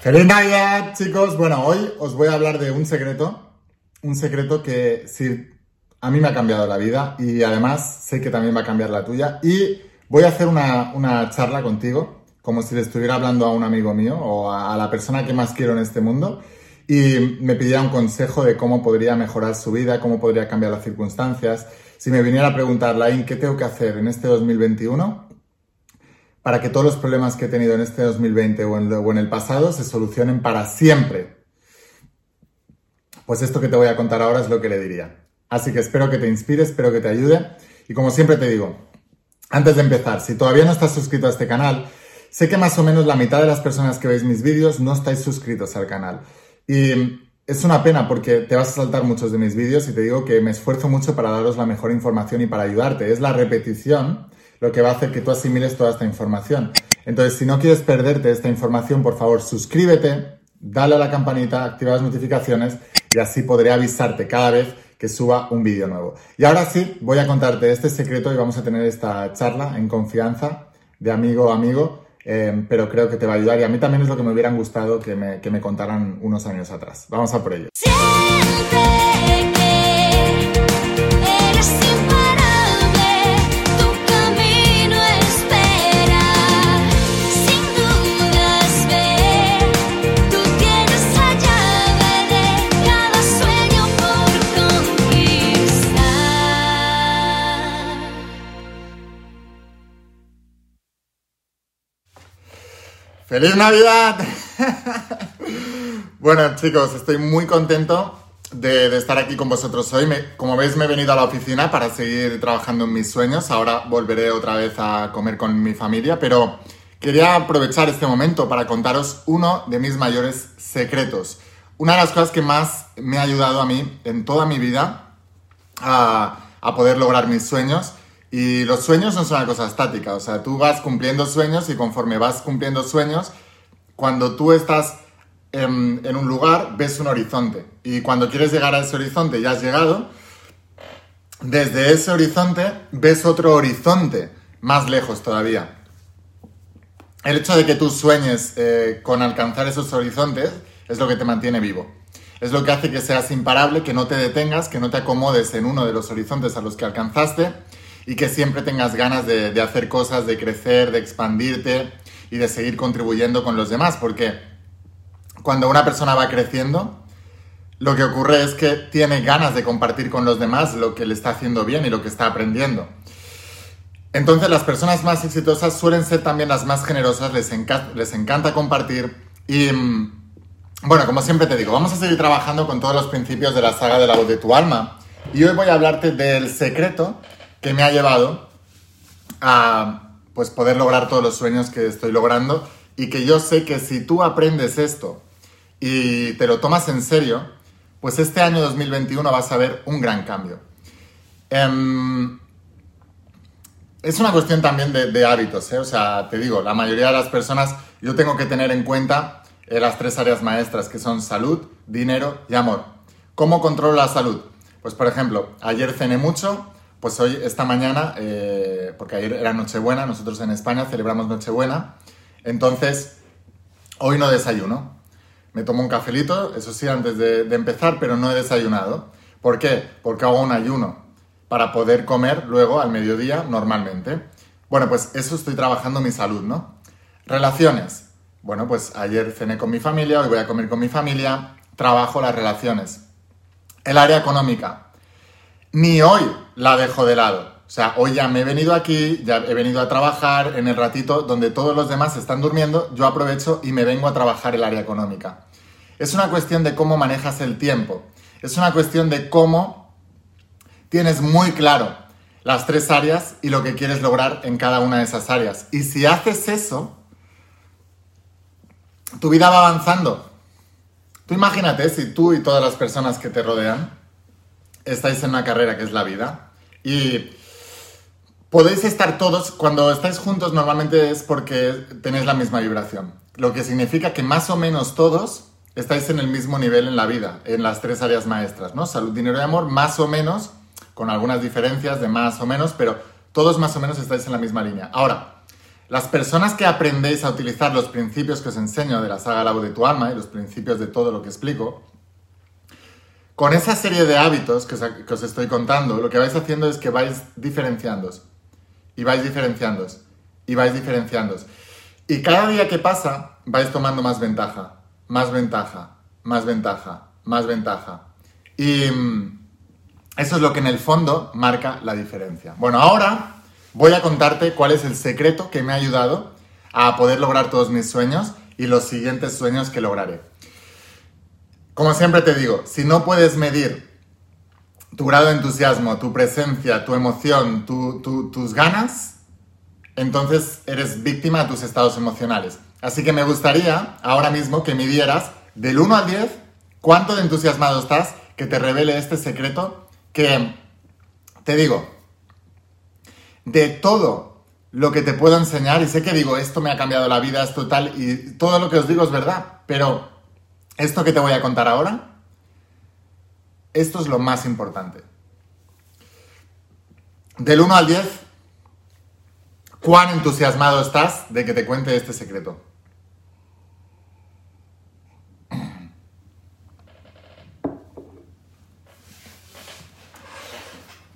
¡Feliz Navidad, chicos! Bueno, hoy os voy a hablar de un secreto, un secreto que sí, a mí me ha cambiado la vida y además sé que también va a cambiar la tuya y voy a hacer una, una charla contigo, como si le estuviera hablando a un amigo mío o a, a la persona que más quiero en este mundo y me pidiera un consejo de cómo podría mejorar su vida, cómo podría cambiar las circunstancias. Si me viniera a preguntar, Lain, ¿qué tengo que hacer en este 2021 para que todos los problemas que he tenido en este 2020 o en, el pasado se solucionen para siempre? Pues esto que te voy a contar ahora es lo que le diría. Así que espero que te inspire, espero que te ayude. Y como siempre te digo, antes de empezar, si todavía no estás suscrito a este canal, sé que más o menos la mitad de las personas que veis mis vídeos no estáis suscritos al canal. Y es una pena porque te vas a saltar muchos de mis vídeos y te digo que me esfuerzo mucho para daros la mejor información y para ayudarte. Es la repetición lo que va a hacer que tú asimiles toda esta información. Entonces, si no quieres perderte esta información, por favor, suscríbete, dale a la campanita, activa las notificaciones y así podré avisarte cada vez que suba un vídeo nuevo. Y ahora sí, voy a contarte este secreto y vamos a tener esta charla en confianza de amigo a amigo eh, pero creo que te va a ayudar y a mí también es lo que me hubieran gustado que me, que me contaran unos años atrás. Vamos a por ello. Siente ¡Feliz Navidad! bueno, chicos, estoy muy contento de, estar aquí con vosotros hoy. Me- como veis, me he venido a la oficina para seguir trabajando en mis sueños. Ahora volveré otra vez a comer con mi familia, pero quería aprovechar este momento para contaros uno de mis mayores secretos. Una de las cosas que más me ha ayudado a mí en toda mi vida a, a poder lograr mis sueños. Y los sueños no son una cosa estática, o sea, tú vas cumpliendo sueños y conforme vas cumpliendo sueños, cuando tú estás en, un lugar, ves un horizonte. Y cuando quieres llegar a ese horizonte y has llegado, desde ese horizonte ves otro horizonte más lejos todavía. El hecho de que tú sueñes eh, con alcanzar esos horizontes es lo que te mantiene vivo. Es lo que hace que seas imparable, que no te detengas, que no te acomodes en uno de los horizontes a los que alcanzaste y que siempre tengas ganas de, hacer cosas, de crecer, de expandirte y de seguir contribuyendo con los demás. Porque cuando una persona va creciendo, lo que ocurre es que tiene ganas de compartir con los demás lo que le está haciendo bien y lo que está aprendiendo. Entonces las personas más exitosas suelen ser también las más generosas, les, les encanta compartir y mm, bueno, como siempre te digo, vamos a seguir trabajando con todos los principios de la saga de la voz de tu alma y hoy voy a hablarte del secreto que me ha llevado a pues poder lograr todos los sueños que estoy logrando y que yo sé que si tú aprendes esto y te lo tomas en serio, pues este año 2021 vas a ver un gran cambio. Em, es una cuestión también de, hábitos, ¿eh? O sea, te digo, la mayoría de las personas, yo tengo que tener en cuenta eh, las tres áreas maestras, que son salud, dinero y amor. ¿Cómo controlo la salud? Pues, por ejemplo, ayer cené mucho, pues hoy, esta mañana, eh, porque ayer era Nochebuena, nosotros en España celebramos Nochebuena, entonces, hoy no desayuno. Me tomo un cafelito, eso sí, antes de, de empezar, pero no he desayunado. ¿Por qué? Porque hago un ayuno para poder comer luego al mediodía normalmente. Bueno, pues eso estoy trabajando mi salud, ¿no? Relaciones. Bueno, pues ayer cené con mi familia, hoy voy a comer con mi familia, trabajo las relaciones. El área económica. Ni hoy la dejo de lado. O sea, hoy ya me he venido aquí, ya he venido a trabajar en el ratito donde todos los demás están durmiendo, yo aprovecho y me vengo a trabajar el área económica. Es una cuestión de cómo manejas el tiempo. Es una cuestión de cómo tienes muy claro las tres áreas y lo que quieres lograr en cada una de esas áreas. Y si haces eso, tu vida va avanzando. Tú imagínate si tú y todas las personas que te rodean estáis en una carrera que es la vida y podéis estar todos, cuando estáis juntos normalmente es porque tenéis la misma vibración, lo que significa que más o menos todos estáis en el mismo nivel en la vida, en las tres áreas maestras, ¿no? Salud, dinero y amor, más o menos, con algunas diferencias de más o menos, pero todos más o menos estáis en la misma línea. Ahora, Las personas que aprendéis a utilizar los principios que os enseño de la saga La voz de tu alma y los principios de todo lo que explico, con esa serie de hábitos que os, estoy contando, lo que vais haciendo es que vais diferenciándoos. Y vais diferenciándoos. Y vais diferenciándoos. Y cada día que pasa, vais tomando más ventaja. Más ventaja. Más ventaja. Más ventaja. Y mm, eso es lo que en el fondo marca la diferencia. Bueno, ahora voy a contarte cuál es el secreto que me ha ayudado a poder lograr todos mis sueños y los siguientes sueños que lograré. Como siempre te digo, si no puedes medir tu grado de entusiasmo, tu presencia, tu emoción, tu- tu- tus ganas, entonces eres víctima de tus estados emocionales. Así que me gustaría ahora mismo que midieras del 1 al 10 cuánto de entusiasmado estás que te revele este secreto que, te digo, de todo lo que te puedo enseñar, y sé que digo, esto me ha cambiado la vida, esto tal, y todo lo que os digo es verdad, pero esto que te voy a contar ahora, esto es lo más importante. Del 1 al 10, ¿cuán entusiasmado estás de que te cuente este secreto?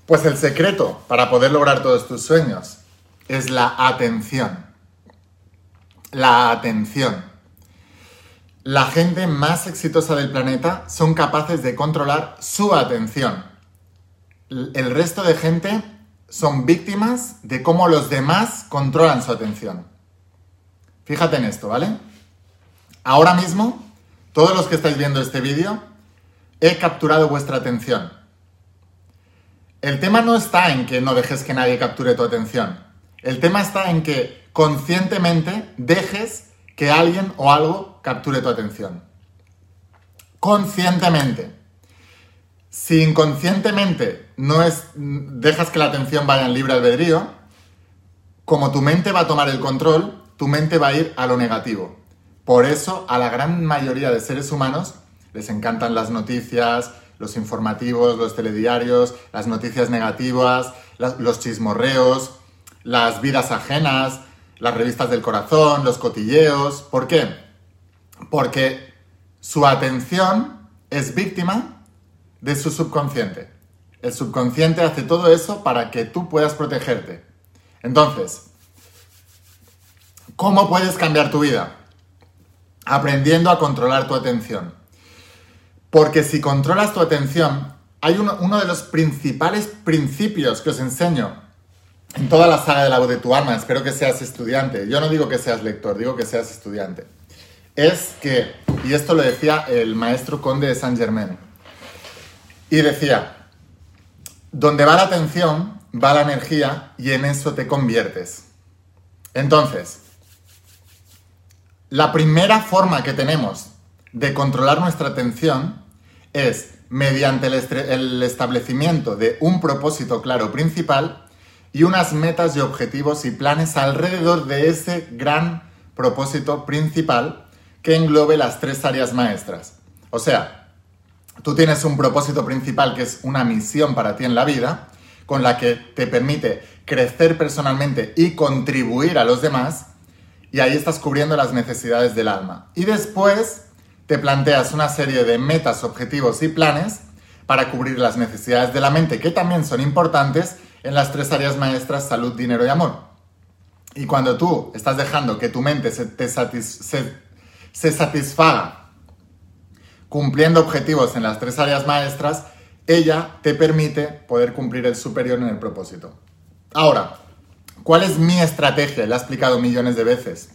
Pues el secreto para poder lograr todos tus sueños es la atención. La atención. La gente más exitosa del planeta son capaces de controlar su atención. El resto de gente son víctimas de cómo los demás controlan su atención. Fíjate en esto, ¿vale? Ahora mismo, todos los que estáis viendo este vídeo, he capturado vuestra atención. El tema no está en que no dejes que nadie capture tu atención. El tema está en que conscientemente dejes que alguien o algo capture tu atención. Conscientemente. Si inconscientemente no es, dejas que la atención vaya en libre albedrío, como tu mente va a tomar el control, tu mente va a ir a lo negativo. Por eso a la gran mayoría de seres humanos les encantan las noticias, los informativos, los telediarios, las noticias negativas, los chismorreos, las vidas ajenas, las revistas del corazón, los cotilleos. ¿Por qué? Porque su atención es víctima de su subconsciente. El subconsciente hace todo eso para que tú puedas protegerte. Entonces, ¿cómo puedes cambiar tu vida? Aprendiendo a controlar tu atención. Porque si controlas tu atención, hay uno, uno de los principales principios que os enseño en toda la saga de la voz de tu alma, espero que seas estudiante, yo no digo que seas lector, digo que seas estudiante, es que, y esto lo decía el maestro conde de Saint Germain, y decía, donde va la atención, va la energía y en eso te conviertes. Entonces, la primera forma que tenemos de controlar nuestra atención es mediante el, el establecimiento de un propósito claro principal y unas metas y objetivos y planes alrededor de ese gran propósito principal que englobe las tres áreas maestras. O sea, tú tienes un propósito principal que es una misión para ti en la vida, con la que te permite crecer personalmente y contribuir a los demás, y ahí estás cubriendo las necesidades del alma. Y después te planteas una serie de metas, objetivos y planes para cubrir las necesidades de la mente, que también son importantes en las tres áreas maestras, salud, dinero y amor. Y cuando tú estás dejando que tu mente se, se satisfaga cumpliendo objetivos en las tres áreas maestras, ella te permite poder cumplir el superior en el propósito. Ahora, ¿cuál es mi estrategia? La he explicado millones de veces.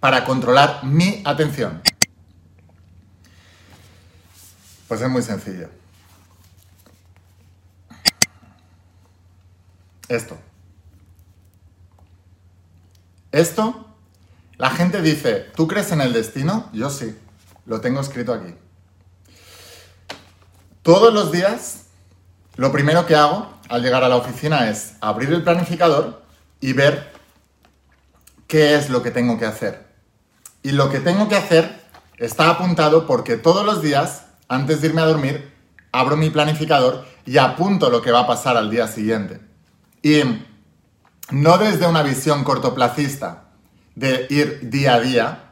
Para controlar mi atención. Pues es muy sencillo. Esto. Esto, la gente dice, ¿tú crees en el destino? Yo sí, lo tengo escrito aquí. Todos los días, lo primero que hago al llegar a la oficina es abrir el planificador y ver qué es lo que tengo que hacer. Y lo que tengo que hacer está apuntado porque todos los días, antes de irme a dormir, abro mi planificador y apunto lo que va a pasar al día siguiente. Y no desde una visión cortoplacista de ir día a día,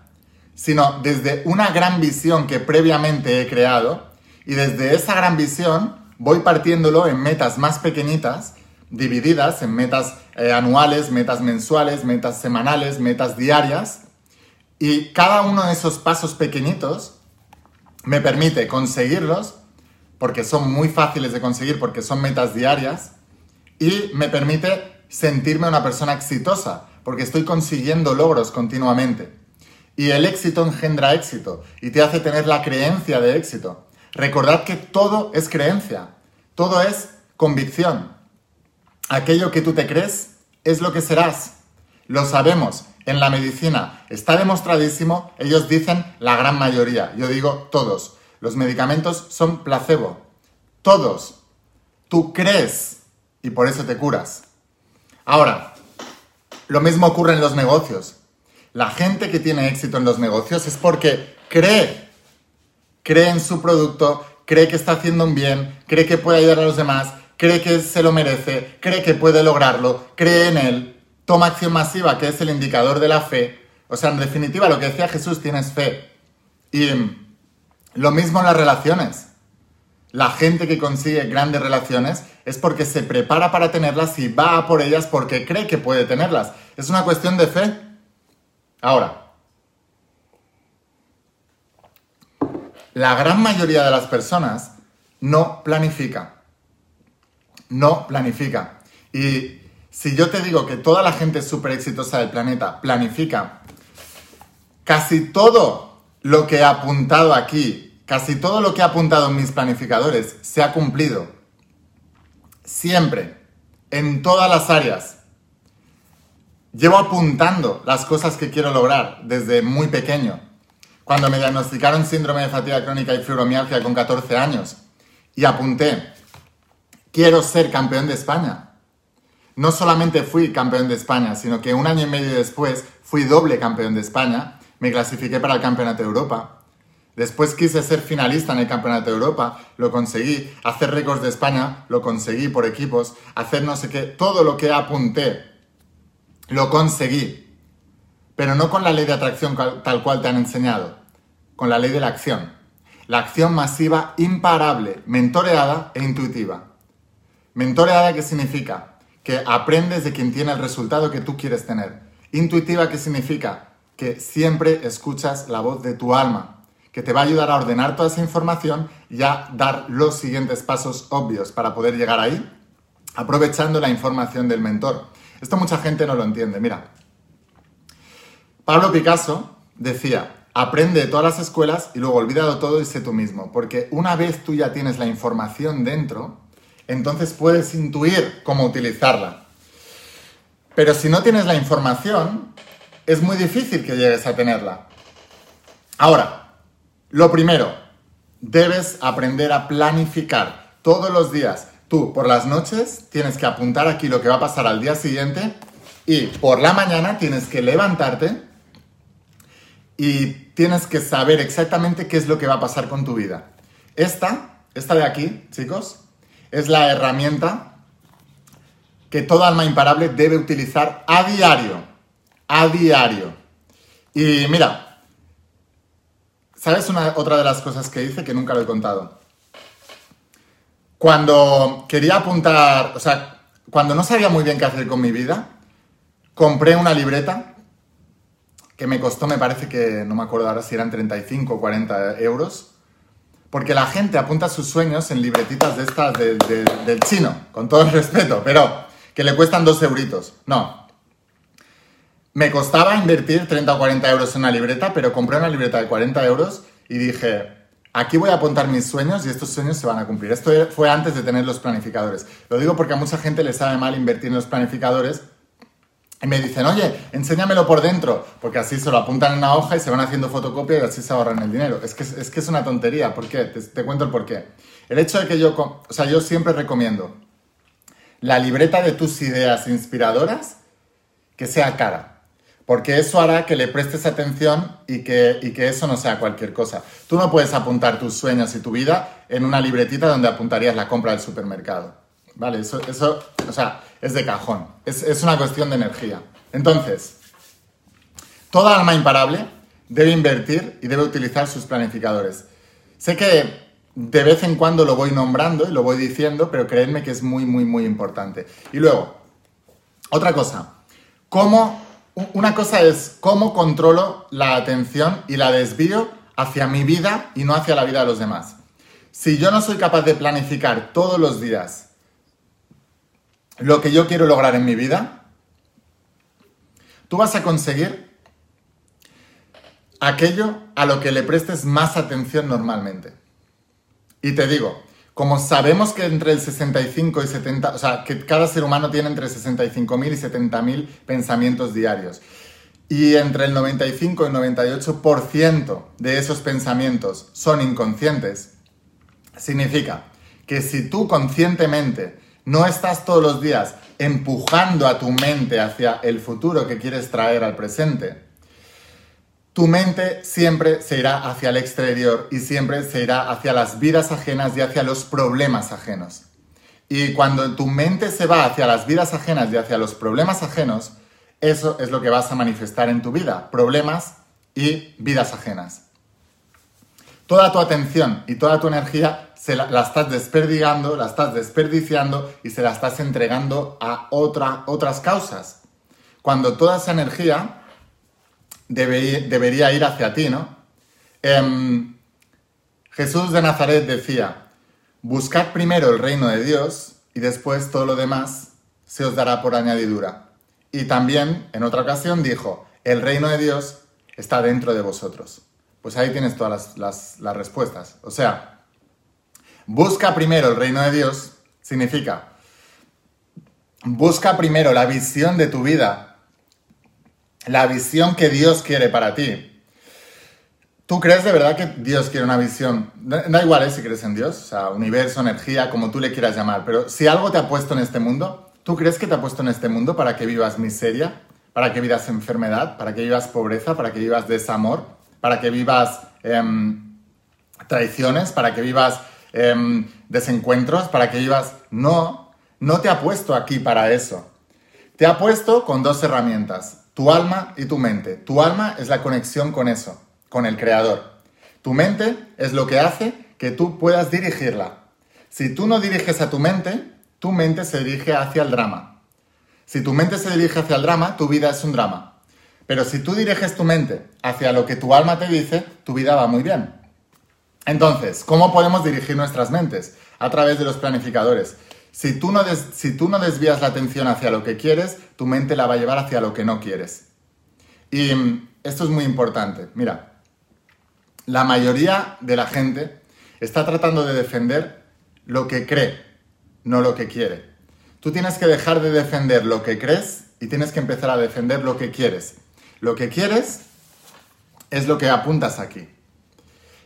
sino desde una gran visión que previamente he creado y desde esa gran visión voy partiéndolo en metas más pequeñitas, divididas en metas eh, anuales, metas mensuales, metas semanales, metas diarias y cada uno de esos pasos pequeñitos me permite conseguirlos porque son muy fáciles de conseguir porque son metas diarias y me permite sentirme una persona exitosa porque estoy consiguiendo logros continuamente. Y el éxito engendra éxito y te hace tener la creencia de éxito. Recordad que todo es creencia, todo es convicción. Aquello que tú te crees es lo que serás. Lo sabemos, en la medicina está demostradísimo, ellos dicen la gran mayoría, yo digo todos. Los medicamentos son placebo. Todos. Tú crees y por eso te curas. Ahora, lo mismo ocurre en los negocios. La gente que tiene éxito en los negocios es porque cree. Cree en su producto, cree que está haciendo un bien, cree que puede ayudar a los demás, cree que se lo merece, cree que puede lograrlo, cree en él, toma acción masiva, que es el indicador de la fe. O sea, en definitiva, lo que decía Jesús, tienes fe. Y lo mismo en las relaciones. La gente que consigue grandes relaciones es porque se prepara para tenerlas y va a por ellas porque cree que puede tenerlas. Es una cuestión de fe. Ahora, la gran mayoría de las personas no planifica. No planifica. Y si yo te digo que toda la gente súper exitosa del planeta planifica, casi todo lo que he apuntado aquí, casi todo lo que he apuntado en mis planificadores se ha cumplido. Siempre, en todas las áreas. Llevo apuntando las cosas que quiero lograr desde muy pequeño. Cuando me diagnosticaron síndrome de fatiga crónica y fibromialgia con 14 años y apunté, quiero ser campeón de España. No solamente fui campeón de España, sino que un año y medio después fui doble campeón de España, me clasifiqué para el Campeonato de Europa. Después quise ser finalista en el Campeonato de Europa, lo conseguí. Hacer récords de España, lo conseguí por equipos. Hacer no sé qué, todo lo que apunté, lo conseguí. Pero no con la ley de atracción tal cual te han enseñado, con la ley de la acción. La acción masiva imparable, mentoreada e intuitiva. Mentoreada, ¿qué significa? Que aprendes de quien tiene el resultado que tú quieres tener. Intuitiva, ¿qué significa? Que siempre escuchas la voz de tu alma, que te va a ayudar a ordenar toda esa información y a dar los siguientes pasos obvios para poder llegar ahí, aprovechando la información del mentor. Esto mucha gente no lo entiende. Mira, Pablo Picasso decía, aprende de todas las escuelas y luego olvídalo todo y sé tú mismo, porque una vez tú ya tienes la información dentro, entonces puedes intuir cómo utilizarla. Pero si no tienes la información, es muy difícil que llegues a tenerla. Ahora, lo primero, debes aprender a planificar todos los días. Tú, por las noches, tienes que apuntar aquí lo que va a pasar al día siguiente y por la mañana tienes que levantarte y tienes que saber exactamente qué es lo que va a pasar con tu vida. Esta, esta de aquí, chicos, es la herramienta que todo alma imparable debe utilizar a diario. A diario. Y mira, ¿sabes una, otra de las cosas que hice que nunca lo he contado? Cuando quería apuntar, o sea, cuando no sabía muy bien qué hacer con mi vida, compré una libreta que me costó, me parece que, no me acuerdo ahora si eran 35 o 40 euros, porque la gente apunta sus sueños en libretitas de estas de- de- del chino, con todo el respeto, pero que le cuestan dos euritos. No. Me costaba invertir 30 o 40 euros en una libreta, pero compré una libreta de 40 euros y dije, aquí voy a apuntar mis sueños y estos sueños se van a cumplir. Esto fue antes de tener los planificadores. Lo digo porque a mucha gente le sabe mal invertir en los planificadores y me dicen, oye, enséñamelo por dentro, porque así se lo apuntan en una hoja y se van haciendo fotocopia y así se ahorran el dinero. Es que es, una tontería, ¿por qué? Te, cuento el por qué. El hecho de que yo, o sea, yo siempre recomiendo la libreta de tus ideas inspiradoras que sea cara, porque eso hará que le prestes atención y que, y que eso no sea cualquier cosa. Tú no puedes apuntar tus sueños y tu vida en una libretita donde apuntarías la compra del supermercado. ¿vale? Eso, eso o sea, es de cajón. Es, es una cuestión de energía. Entonces, toda alma imparable debe invertir y debe utilizar sus planificadores. Sé que de vez en cuando lo voy nombrando y lo voy diciendo, pero creedme que es muy, muy, muy importante. Y luego, otra cosa, ¿cómo, una cosa es cómo controlo la atención y la desvío hacia mi vida y no hacia la vida de los demás. Si yo no soy capaz de planificar todos los días lo que yo quiero lograr en mi vida, tú vas a conseguir aquello a lo que le prestes más atención normalmente. Y te digo, como sabemos que entre el 65 y 70, o sea, que cada ser humano tiene entre 65.000 y 70.000 pensamientos diarios. Y entre el 95 y el 98% de esos pensamientos son inconscientes, significa que si tú conscientemente no estás todos los días empujando a tu mente hacia el futuro que quieres traer al presente, tu mente siempre se irá hacia el exterior y siempre se irá hacia las vidas ajenas y hacia los problemas ajenos. Y cuando tu mente se va hacia las vidas ajenas y hacia los problemas ajenos, eso es lo que vas a manifestar en tu vida, problemas y vidas ajenas. Toda tu atención y toda tu energía se la, estás desperdigando, la estás desperdiciando y se la estás entregando a otra, otras causas. Cuando toda esa energía debe- debería ir hacia ti, ¿no? Em, Jesús de Nazaret decía, buscad primero el reino de Dios y después todo lo demás se os dará por añadidura. Y también, en otra ocasión, dijo, el reino de Dios está dentro de vosotros. Pues ahí tienes todas las- las respuestas. O sea, busca primero el reino de Dios significa, busca primero la visión de tu vida la visión que Dios quiere para ti. ¿Tú crees de verdad que Dios quiere una visión? Da, igual ¿eh? si crees en Dios, o sea, universo, energía, como tú le quieras llamar, pero si algo te ha puesto en este mundo, ¿tú crees que te ha puesto en este mundo para que vivas miseria, para que vivas enfermedad, para que vivas pobreza, para que vivas desamor, para que vivas em, traiciones, para que vivas em, desencuentros, para que vivas... No, no te ha puesto aquí para eso. Te ha puesto con dos herramientas, tu alma y tu mente. Tu alma es la conexión con eso, con el creador. Tu mente es lo que hace que tú puedas dirigirla. Si tú no diriges a tu mente, tu mente se dirige hacia el drama. Si tu mente se dirige hacia el drama, tu vida es un drama. Pero si tú diriges tu mente hacia lo que tu alma te dice, tu vida va muy bien. Entonces, ¿cómo podemos dirigir nuestras mentes? A través de los planificadores. Si tú, no des- si tú no desvías la atención hacia lo que quieres, tu mente la va a llevar hacia lo que no quieres. Y mm, esto es muy importante. Mira, la mayoría de la gente está tratando de defender lo que cree, no lo que quiere. Tú tienes que dejar de defender lo que crees y tienes que empezar a defender lo que quieres. Lo que quieres es lo que apuntas aquí.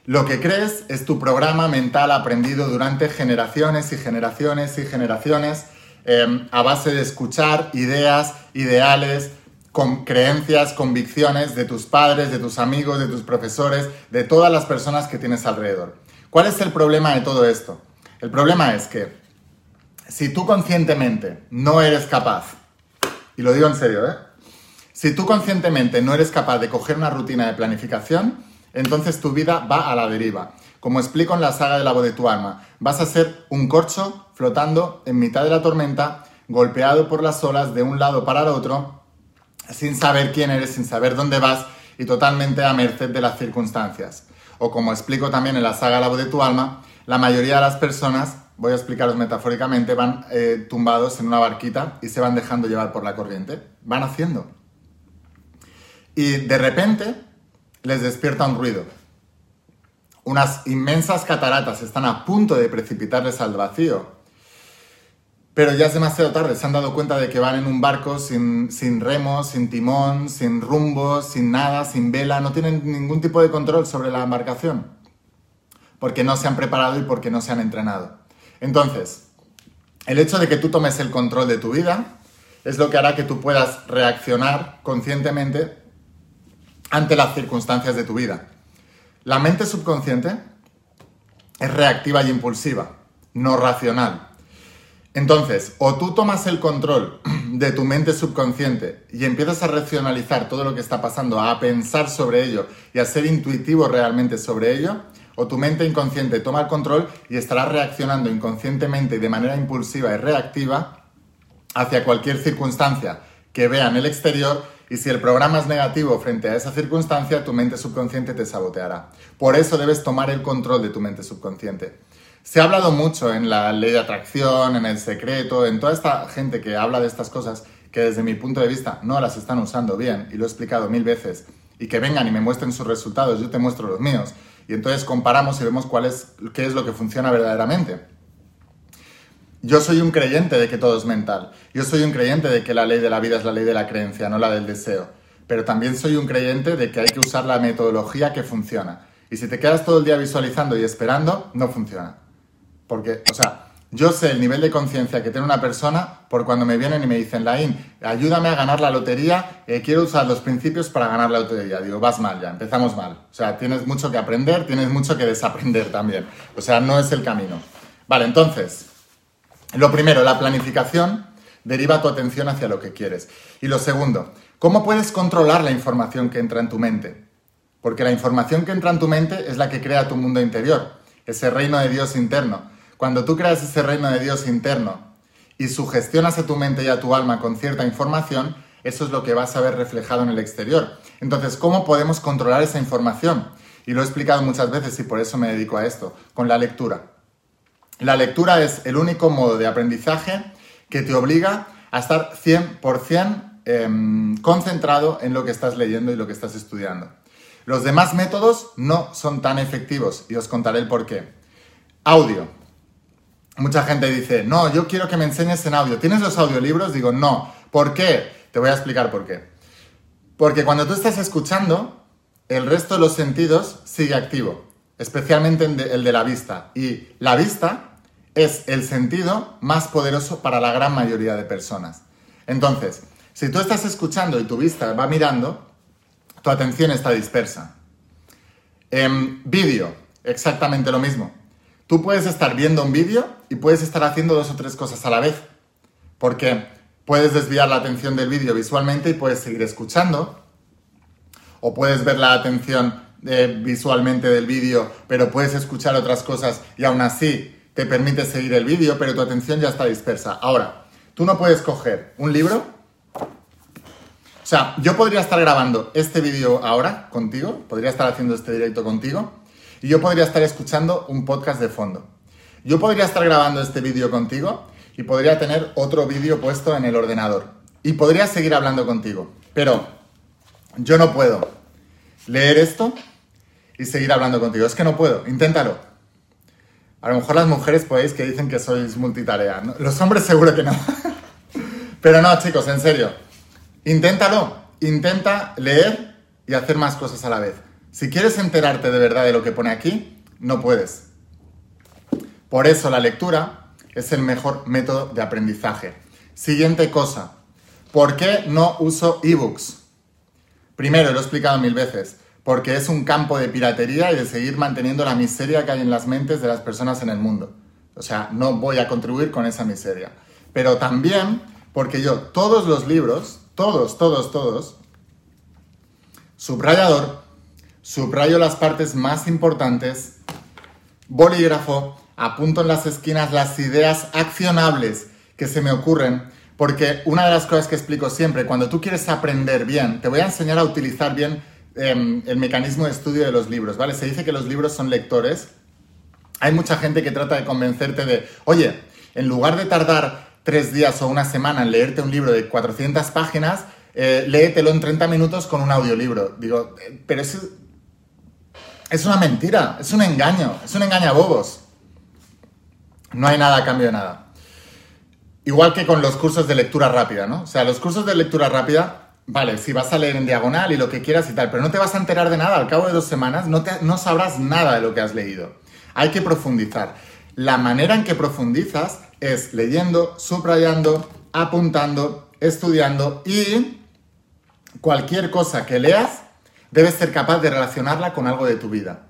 Lo que crees es tu programa mental aprendido durante generaciones y generaciones y generaciones eh, a base de escuchar ideas, ideales, con creencias, convicciones de tus padres, de tus amigos, de tus profesores, de todas las personas que tienes alrededor. ¿Cuál es el problema de todo esto? El problema es que si tú conscientemente no eres capaz, y lo digo en serio, ¿eh? Si tú conscientemente no eres capaz de coger una rutina de planificación, entonces tu vida va a la deriva. Como explico en la saga de la voz de tu alma, vas a ser un corcho flotando en mitad de la tormenta, golpeado por las olas de un lado para el otro, sin saber quién eres, sin saber dónde vas y totalmente a merced de las circunstancias. O como explico también en la saga La voz de tu alma, la mayoría de las personas, voy a explicaros metafóricamente, van eh, tumbados en una barquita y se van dejando llevar por la corriente. Van haciendo. Y de repente les despierta un ruido. Unas inmensas cataratas están a punto de precipitarles al vacío. Pero ya es demasiado tarde, se han dado cuenta de que van en un barco sin, sin remos, sin timón, sin rumbo, sin nada, sin vela, no tienen ningún tipo de control sobre la embarcación, porque no se han preparado y porque no se han entrenado. Entonces, el hecho de que tú tomes el control de tu vida es lo que hará que tú puedas reaccionar conscientemente ante las circunstancias de tu vida. La mente subconsciente es reactiva y impulsiva, no racional. Entonces, o tú tomas el control de tu mente subconsciente y empiezas a racionalizar todo lo que está pasando, a pensar sobre ello y a ser intuitivo realmente sobre ello, o tu mente inconsciente toma el control y estarás reaccionando inconscientemente y de manera impulsiva y reactiva hacia cualquier circunstancia que vea en el exterior y si el programa es negativo frente a esa circunstancia, tu mente subconsciente te saboteará. Por eso debes tomar el control de tu mente subconsciente. Se ha hablado mucho en la ley de atracción, en el secreto, en toda esta gente que habla de estas cosas que desde mi punto de vista no las están usando bien, y lo he explicado mil veces, y que vengan y me muestren sus resultados, yo te muestro los míos, y entonces comparamos y vemos cuál es, qué es lo que funciona verdaderamente. Yo soy un creyente de que todo es mental. Yo soy un creyente de que la ley de la vida es la ley de la creencia, no la del deseo. Pero también soy un creyente de que hay que usar la metodología que funciona. Y si te quedas todo el día visualizando y esperando, no funciona. Porque, o sea, yo sé el nivel de conciencia que tiene una persona por cuando me vienen y me dicen, Laín, ayúdame a ganar la lotería, eh, quiero usar los principios para ganar la lotería. Digo, vas mal ya, empezamos mal. O sea, tienes mucho que aprender, tienes mucho que desaprender también. O sea, no es el camino. Vale, entonces, lo primero, la planificación deriva tu atención hacia lo que quieres. Y lo segundo, ¿cómo puedes controlar la información que entra en tu mente? Porque la información que entra en tu mente es la que crea tu mundo interior, ese reino de Dios interno. Cuando tú creas ese reino de Dios interno y sugestionas a tu mente y a tu alma con cierta información, eso es lo que vas a ver reflejado en el exterior. Entonces, ¿cómo podemos controlar esa información? Y lo he explicado muchas veces y por eso me dedico a esto, con la lectura. La lectura es el único modo de aprendizaje que te obliga a estar 100% eh, concentrado en lo que estás leyendo y lo que estás estudiando. Los demás métodos no son tan efectivos y os contaré el por qué. Audio. Mucha gente dice, no, yo quiero que me enseñes en audio. ¿Tienes los audiolibros? Digo, no. ¿Por qué? Te voy a explicar por qué. Porque cuando tú estás escuchando, el resto de los sentidos sigue activo especialmente el de la vista. Y la vista es el sentido más poderoso para la gran mayoría de personas. Entonces, si tú estás escuchando y tu vista va mirando, tu atención está dispersa. En vídeo, exactamente lo mismo. Tú puedes estar viendo un vídeo y puedes estar haciendo dos o tres cosas a la vez. Porque puedes desviar la atención del vídeo visualmente y puedes seguir escuchando. O puedes ver la atención eh, visualmente del vídeo, pero puedes escuchar otras cosas y aún así te permite seguir el vídeo, pero tu atención ya está dispersa. Ahora, tú no puedes coger un libro. O sea, yo podría estar grabando este vídeo ahora contigo, podría estar haciendo este directo contigo, y yo podría estar escuchando un podcast de fondo. Yo podría estar grabando este vídeo contigo y podría tener otro vídeo puesto en el ordenador. Y podría seguir hablando contigo. Pero yo no puedo leer esto y seguir hablando contigo. Es que no puedo, inténtalo. A lo mejor las mujeres podéis que dicen que sois multitarea. Los hombres seguro que no. Pero no, chicos, en serio. Inténtalo. Intenta leer y hacer más cosas a la vez. Si quieres enterarte de verdad de lo que pone aquí, no puedes. Por eso la lectura es el mejor método de aprendizaje. Siguiente cosa. ¿Por qué no uso ebooks? Primero, lo he explicado mil veces porque es un campo de piratería y de seguir manteniendo la miseria que hay en las mentes de las personas en el mundo. O sea, no voy a contribuir con esa miseria. Pero también porque yo todos los libros, todos, todos, todos, subrayador, subrayo las partes más importantes, bolígrafo, apunto en las esquinas las ideas accionables que se me ocurren, porque una de las cosas que explico siempre, cuando tú quieres aprender bien, te voy a enseñar a utilizar bien Em, el mecanismo de estudio de los libros, ¿vale? Se dice que los libros son lectores. Hay mucha gente que trata de convencerte de, oye, en lugar de tardar tres días o una semana en leerte un libro de 400 páginas, eh, léetelo en 30 minutos con un audiolibro. Digo, eh, pero es, es una mentira, es un engaño, es un engaño a bobos. No hay nada a cambio de nada. Igual que con los cursos de lectura rápida, ¿no? O sea, los cursos de lectura rápida Vale, si vas a leer en diagonal y lo que quieras y tal, pero no te vas a enterar de nada. Al cabo de dos semanas no, te, no sabrás nada de lo que has leído. Hay que profundizar. La manera en que profundizas es leyendo, subrayando, apuntando, estudiando y cualquier cosa que leas debes ser capaz de relacionarla con algo de tu vida.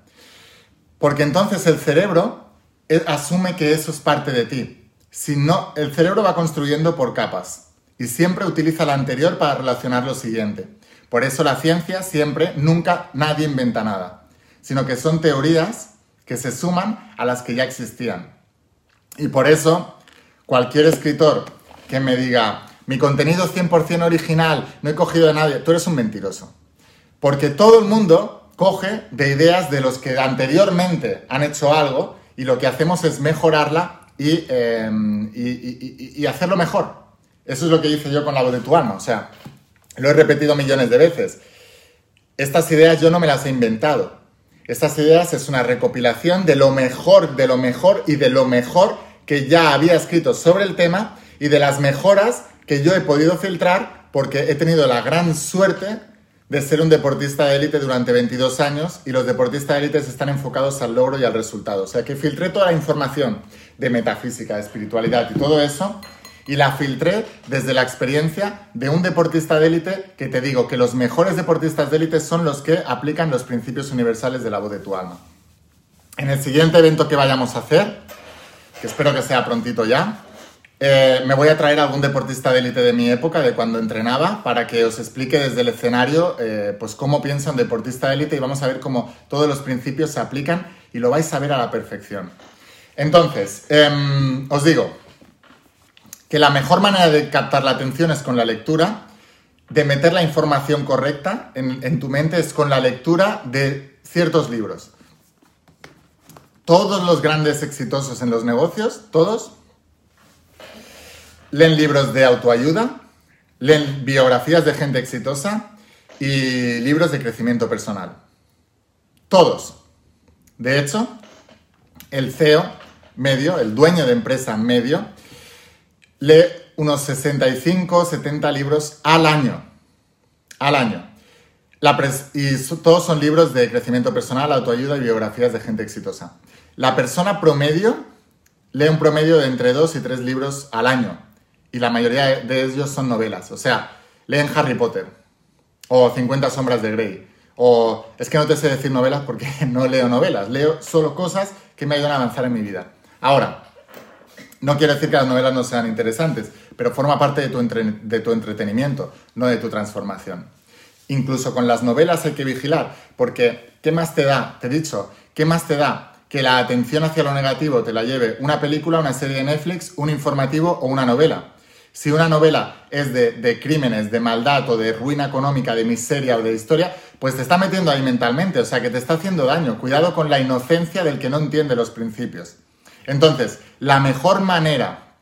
Porque entonces el cerebro eh, asume que eso es parte de ti. Si no, el cerebro va construyendo por capas y siempre utiliza la anterior para relacionar lo siguiente. Por eso la ciencia siempre, nunca, nadie inventa nada, sino que son teorías que se suman a las que ya existían. Y por eso, cualquier escritor que me diga, mi contenido es 100% original, no he cogido de nadie, tú eres un mentiroso. Porque todo el mundo coge de ideas de los que anteriormente han hecho algo y lo que hacemos es mejorarla y, eh, y- hacerlo mejor. Eso es lo que hice yo con la voz de tu alma. O sea, lo he repetido millones de veces. Estas ideas yo no me las he inventado. Estas ideas es una recopilación de lo mejor, de lo mejor y de lo mejor que ya había escrito sobre el tema y de las mejoras que yo he podido filtrar porque he tenido la gran suerte de ser un deportista de élite durante 22 años y los deportistas de élite están enfocados al logro y al resultado. O sea que filtré toda la información de metafísica, de espiritualidad y todo eso y la filtré desde la experiencia de un deportista de élite que te digo que los mejores deportistas de élite son los que aplican los principios universales de la voz de tu alma. En el siguiente evento que vayamos a hacer, que espero que sea prontito ya, eh, me voy a traer a algún deportista de élite de mi época, de cuando entrenaba, para que os explique desde el escenario eh, pues cómo piensa un deportista de élite y vamos a ver cómo todos los principios se aplican y lo vais a ver a la perfección. Entonces, em, os digo, que la mejor manera de captar la atención es con la lectura, de meter la información correcta en, tu mente es con la lectura de ciertos libros. Todos los grandes exitosos en los negocios, todos, leen libros de autoayuda, leen biografías de gente exitosa y libros de crecimiento personal. Todos. De hecho, el CEO medio, el dueño de empresa medio, lee unos 65, 70 libros al año. Al año. Y todos son libros de crecimiento personal, autoayuda y biografías de gente exitosa. La persona promedio lee un promedio de entre 2 y 3 libros al año. Y la mayoría de ellos son novelas. O sea, leen Harry Potter. O 50 sombras de Grey. O es que no te sé decir novelas porque no leo novelas. Leo solo cosas que me ayudan a avanzar en mi vida. Ahora, no quiere decir que las novelas no sean interesantes, pero forma parte de tu, entre- de tu entretenimiento, no de tu transformación. Incluso con las novelas hay que vigilar, porque ¿qué más te da? Te he dicho, ¿qué más te da que la atención hacia lo negativo te la lleve una película, una serie de Netflix, un informativo o una novela? Si una novela es de, de crímenes, de maldad o de ruina económica, de miseria o de historia, pues te está metiendo ahí mentalmente, o sea que te está haciendo daño. Cuidado con la inocencia del que no entiende los principios. Entonces, la mejor manera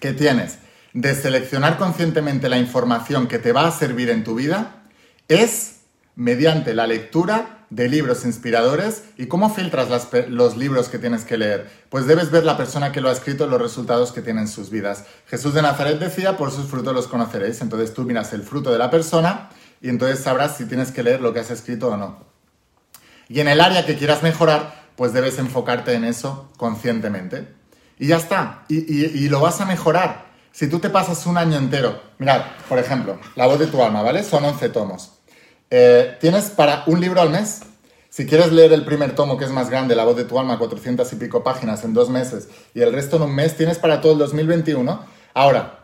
que tienes de seleccionar conscientemente la información que te va a servir en tu vida es mediante la lectura de libros inspiradores. ¿Y cómo filtras los libros que tienes que leer? Pues debes ver la persona que lo ha escrito, los resultados que tiene en sus vidas. Jesús de Nazaret decía, por sus frutos los conoceréis. Entonces tú miras el fruto de la persona y entonces sabrás si tienes que leer lo que has escrito o no. Y en el área que quieras mejorar, pues debes enfocarte en eso conscientemente. Y ya está. Y, lo vas a mejorar. Si tú te pasas un año entero, mirad, por ejemplo, La voz de tu alma, ¿vale? Son 11 tomos. Eh, Tienes para un libro al mes. Si quieres leer el primer tomo, que es más grande, La voz de tu alma, 400 y pico páginas en dos meses, y el resto en un mes, tienes para todo el 2021. Ahora,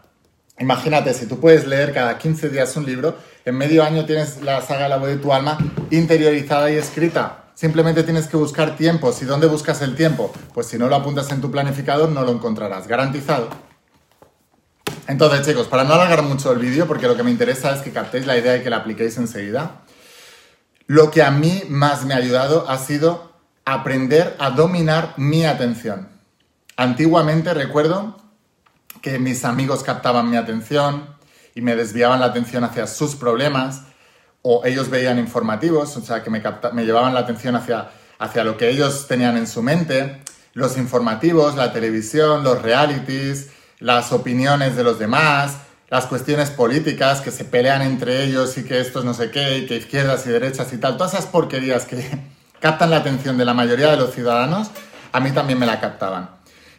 Imagínate, si tú puedes leer cada 15 días un libro, en medio año tienes la saga La voz de tu alma interiorizada y escrita. Simplemente tienes que buscar tiempos. ¿Y dónde buscas el tiempo? Pues si no lo apuntas en tu planificador, no lo encontrarás. Garantizado. Entonces, chicos, para no alargar mucho el vídeo, porque lo que me interesa es que captéis la idea y que la apliquéis enseguida, lo que a mí más me ha ayudado ha sido aprender a dominar mi atención. Antiguamente recuerdo que mis amigos captaban mi atención y me desviaban la atención hacia sus problemas, o ellos veían informativos, o sea, que me, capta- me llevaban la atención hacia, hacia lo que ellos tenían en su mente, los informativos, la televisión, los realities, las opiniones de los demás, las cuestiones políticas que se pelean entre ellos y que estos no sé qué, y que izquierdas y derechas y tal, todas esas porquerías que captan la atención de la mayoría de los ciudadanos, a mí también me la captaban.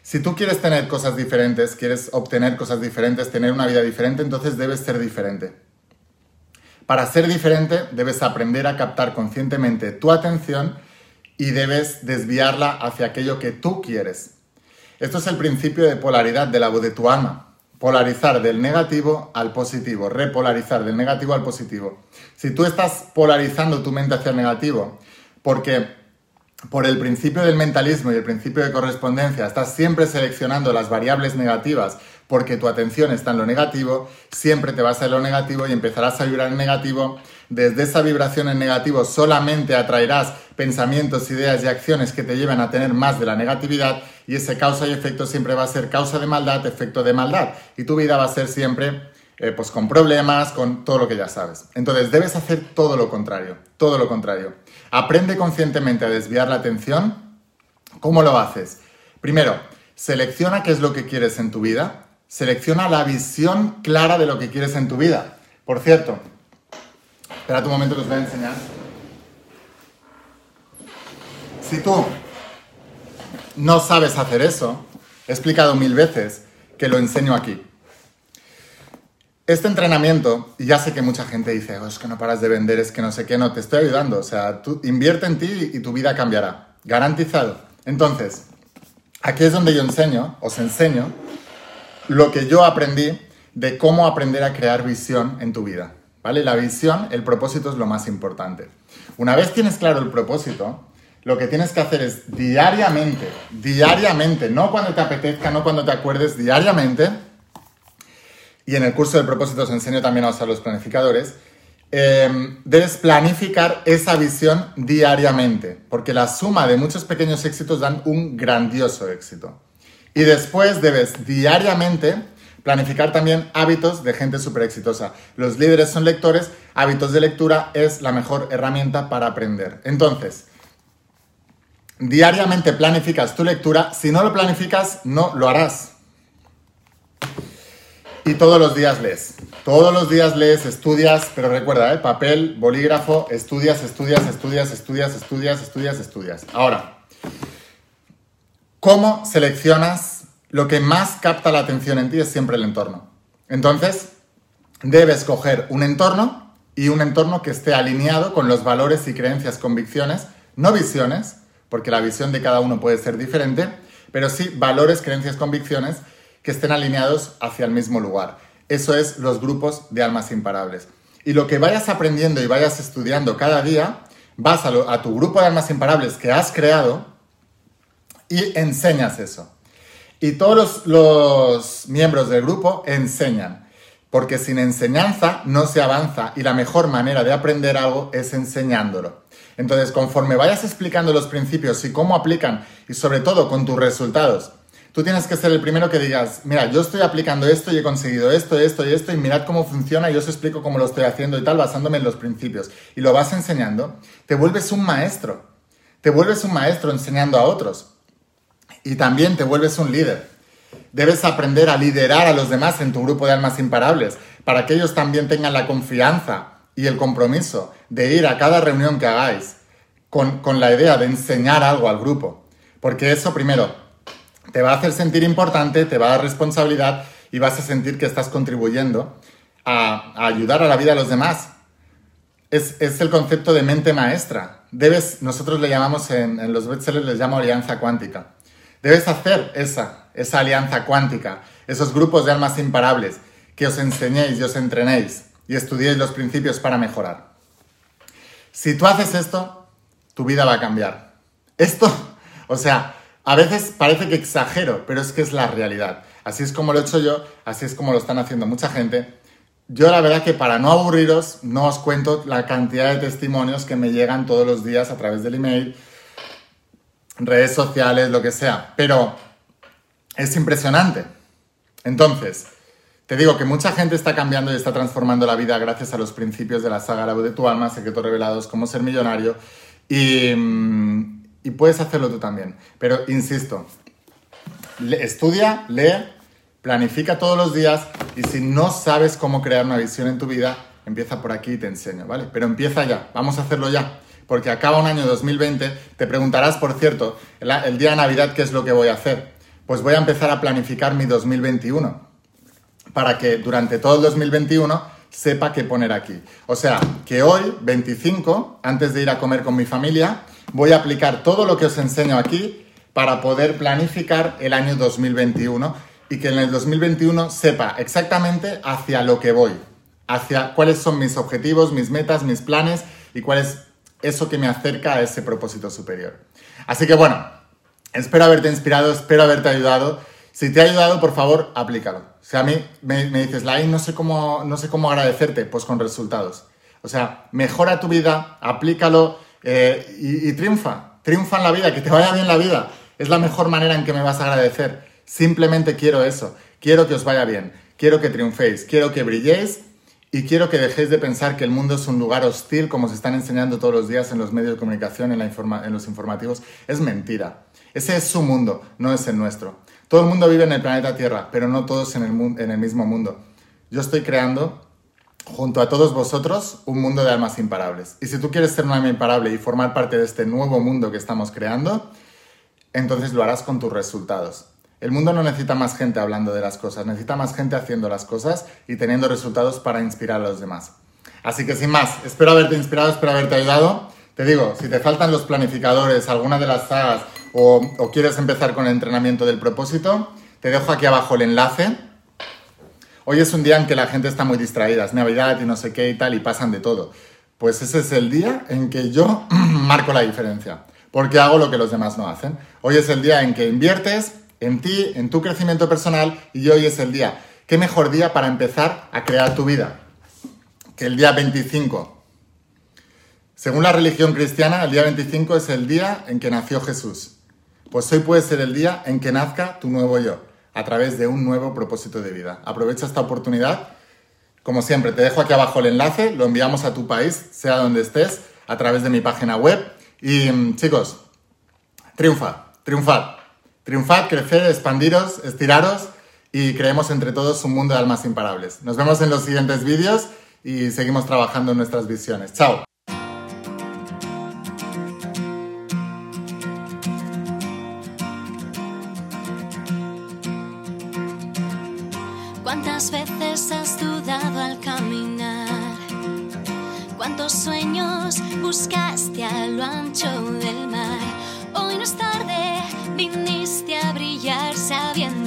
Si tú quieres tener cosas diferentes, quieres obtener cosas diferentes, tener una vida diferente, entonces debes ser diferente. Para ser diferente, debes aprender a captar conscientemente tu atención y debes desviarla hacia aquello que tú quieres. Esto es el principio de polaridad de la voz de tu alma. Polarizar del negativo al positivo, repolarizar del negativo al positivo. Si tú estás polarizando tu mente hacia el negativo, porque por el principio del mentalismo y el principio de correspondencia estás siempre seleccionando las variables negativas porque tu atención está en lo negativo, siempre te vas a lo negativo y empezarás a vibrar en negativo. Desde esa vibración en negativo solamente atraerás pensamientos, ideas y acciones que te lleven a tener más de la negatividad y ese causa y efecto siempre va a ser causa de maldad, efecto de maldad. Y tu vida va a ser siempre eh, pues con problemas, con todo lo que ya sabes. Entonces debes hacer todo lo contrario, todo lo contrario. Aprende conscientemente a desviar la atención. ¿Cómo lo haces? Primero, selecciona qué es lo que quieres en tu vida. Selecciona la visión clara de lo que quieres en tu vida. Por cierto, espera un momento que os voy a enseñar. Si tú no sabes hacer eso, he explicado mil veces que lo enseño aquí. Este entrenamiento, y ya sé que mucha gente dice, "Oh, es que no paras de vender, es que no sé qué, no, te estoy ayudando. O sea, tú invierte en ti y tu vida cambiará. Garantizado. Entonces, aquí es donde yo enseño, os enseño, lo que yo aprendí de cómo aprender a crear visión en tu vida. ¿Vale? La visión, el propósito es lo más importante. Una vez tienes claro el propósito, lo que tienes que hacer es diariamente, diariamente, no cuando te apetezca, no cuando te acuerdes, diariamente, y en el curso del propósito os enseño también a usar los planificadores, eh, debes planificar esa visión diariamente, porque la suma de muchos pequeños éxitos dan un grandioso éxito. Y después debes diariamente planificar también hábitos de gente súper exitosa. Los líderes son lectores, hábitos de lectura es la mejor herramienta para aprender. Entonces, diariamente planificas tu lectura, si no lo planificas, no lo harás. Y todos los días lees. Todos los días lees, estudias, pero recuerda, ¿eh? papel, bolígrafo, estudias, estudias, estudias, estudias, estudias, estudias, estudias. Ahora, ¿cómo seleccionas lo que más capta la atención en ti? Es siempre el entorno. Entonces, debes coger un entorno y un entorno que esté alineado con los valores y creencias, convicciones, no visiones, porque la visión de cada uno puede ser diferente, pero sí valores, creencias, convicciones que estén alineados hacia el mismo lugar. Eso es los grupos de almas imparables. Y lo que vayas aprendiendo y vayas estudiando cada día, vas a, a tu grupo de almas imparables que has creado y enseñas eso. Y todos los, miembros del grupo enseñan. Porque sin enseñanza no se avanza y la mejor manera de aprender algo es enseñándolo. Entonces, conforme vayas explicando los principios y cómo aplican y sobre todo con tus resultados, tú tienes que ser el primero que digas, mira, yo estoy aplicando esto y he conseguido esto, esto y esto y mirad cómo funciona y os explico cómo lo estoy haciendo y tal basándome en los principios. Y lo vas enseñando, te vuelves un maestro. Te vuelves un maestro enseñando a otros y también te vuelves un líder. Debes aprender a liderar a los demás en tu grupo de almas imparables para que ellos también tengan la confianza y el compromiso de ir a cada reunión que hagáis con, con la idea de enseñar algo al grupo. Porque eso primero te va a hacer sentir importante, te va a dar responsabilidad y vas a sentir que estás contribuyendo a, ayudar a la vida de los demás. Es, es el concepto de mente maestra. Nosotros le llamamos en, en los bestsellers, les llamo alianza cuántica. Debes hacer esa, esa alianza cuántica, esos grupos de almas imparables, que os enseñéis y os entrenéis y estudiéis los principios para mejorar. Si tú haces esto, tu vida va a cambiar. Esto, o sea, a veces parece que exagero, pero es que es la realidad. Así es como lo he hecho yo, así es como lo están haciendo mucha gente. Yo la verdad que para no aburriros, no os cuento la cantidad de testimonios que me llegan todos los días a través del email, redes sociales, lo que sea. Pero es impresionante. Entonces, te digo que mucha gente está cambiando y está transformando la vida gracias a los principios de la saga La voz de tu alma, secretos revelados, cómo ser millonario. Y, mm, puedes hacerlo tú también. Pero insisto, estudia, lee, planifica todos los días y si no sabes cómo crear una visión en tu vida, empieza por aquí y te enseño, ¿vale? Pero empieza ya, vamos a hacerlo ya, porque acaba un año 2020, te preguntarás, por cierto, el, día de Navidad, ¿qué es lo que voy a hacer? Pues voy a empezar a planificar mi 2021 para que durante todo el 2021 sepa qué poner aquí. O sea, que hoy, 25, antes de ir a comer con mi familia, voy a aplicar todo lo que os enseño aquí para poder planificar el año 2021 y que en el 2021 sepa exactamente hacia lo que voy, hacia cuáles son mis objetivos, mis metas, mis planes y cuál es eso que me acerca a ese propósito superior. Así que bueno, espero haberte inspirado, espero haberte ayudado. Si te ha ayudado, por favor, aplícalo. Si a mí me, me dices, Lai, no sé, cómo, no sé cómo agradecerte, pues con resultados. O sea, mejora tu vida, aplícalo eh, y, y triunfa. Triunfa en la vida, que te vaya bien la vida. Es la mejor manera en que me vas a agradecer. Simplemente quiero eso. Quiero que os vaya bien. Quiero que triunféis. Quiero que brilléis. Y quiero que dejéis de pensar que el mundo es un lugar hostil, como se están enseñando todos los días en los medios de comunicación, en, la en los informativos. Es mentira. Ese es su mundo, no es el nuestro. Todo el mundo vive en el planeta Tierra, pero no todos en el, en el mismo mundo. Yo estoy creando junto a todos vosotros un mundo de almas imparables. Y si tú quieres ser un alma imparable y formar parte de este nuevo mundo que estamos creando, entonces lo harás con tus resultados. El mundo no necesita más gente hablando de las cosas, necesita más gente haciendo las cosas y teniendo resultados para inspirar a los demás. Así que sin más, espero haberte inspirado, espero haberte ayudado. Te digo, si te faltan los planificadores, alguna de las sagas o, quieres empezar con el entrenamiento del propósito, te dejo aquí abajo el enlace. Hoy es un día en que la gente está muy distraída, es Navidad y no sé qué y tal, y pasan de todo. Pues ese es el día en que yo marco la diferencia, porque hago lo que los demás no hacen. Hoy es el día en que inviertes en ti, en tu crecimiento personal, y hoy es el día. ¿Qué mejor día para empezar a crear tu vida? Que el día 25. Según la religión cristiana, el día 25 es el día en que nació Jesús. Pues hoy puede ser el día en que nazca tu nuevo yo, a través de un nuevo propósito de vida. Aprovecha esta oportunidad. Como siempre, te dejo aquí abajo el enlace, lo enviamos a tu país, sea donde estés, a través de mi página web. Y mm, chicos, triunfad, triunfad, triunfad, crecer, expandiros, estiraros y creemos entre todos un mundo de almas imparables. Nos vemos en los siguientes vídeos y seguimos trabajando en nuestras visiones. Chao. ¿Cuántas veces has dudado al caminar? ¿Cuántos sueños buscaste a lo ancho del ta.